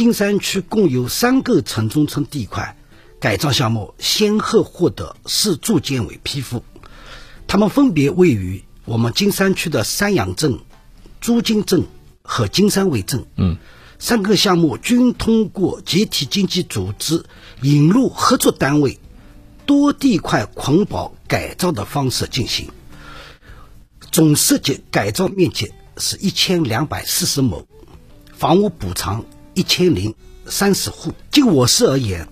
金山区共有三个城中村地块改造项目先后获得市住建委批复，它们分别位于我们金山区的三阳镇、朱泾镇和金山围镇。嗯，三个项目均通过集体经济组织引入合作单位多地块捆绑改造的方式进行，总涉及改造面积是一千两百四十亩，房屋补偿一千零三十户。就我市而言，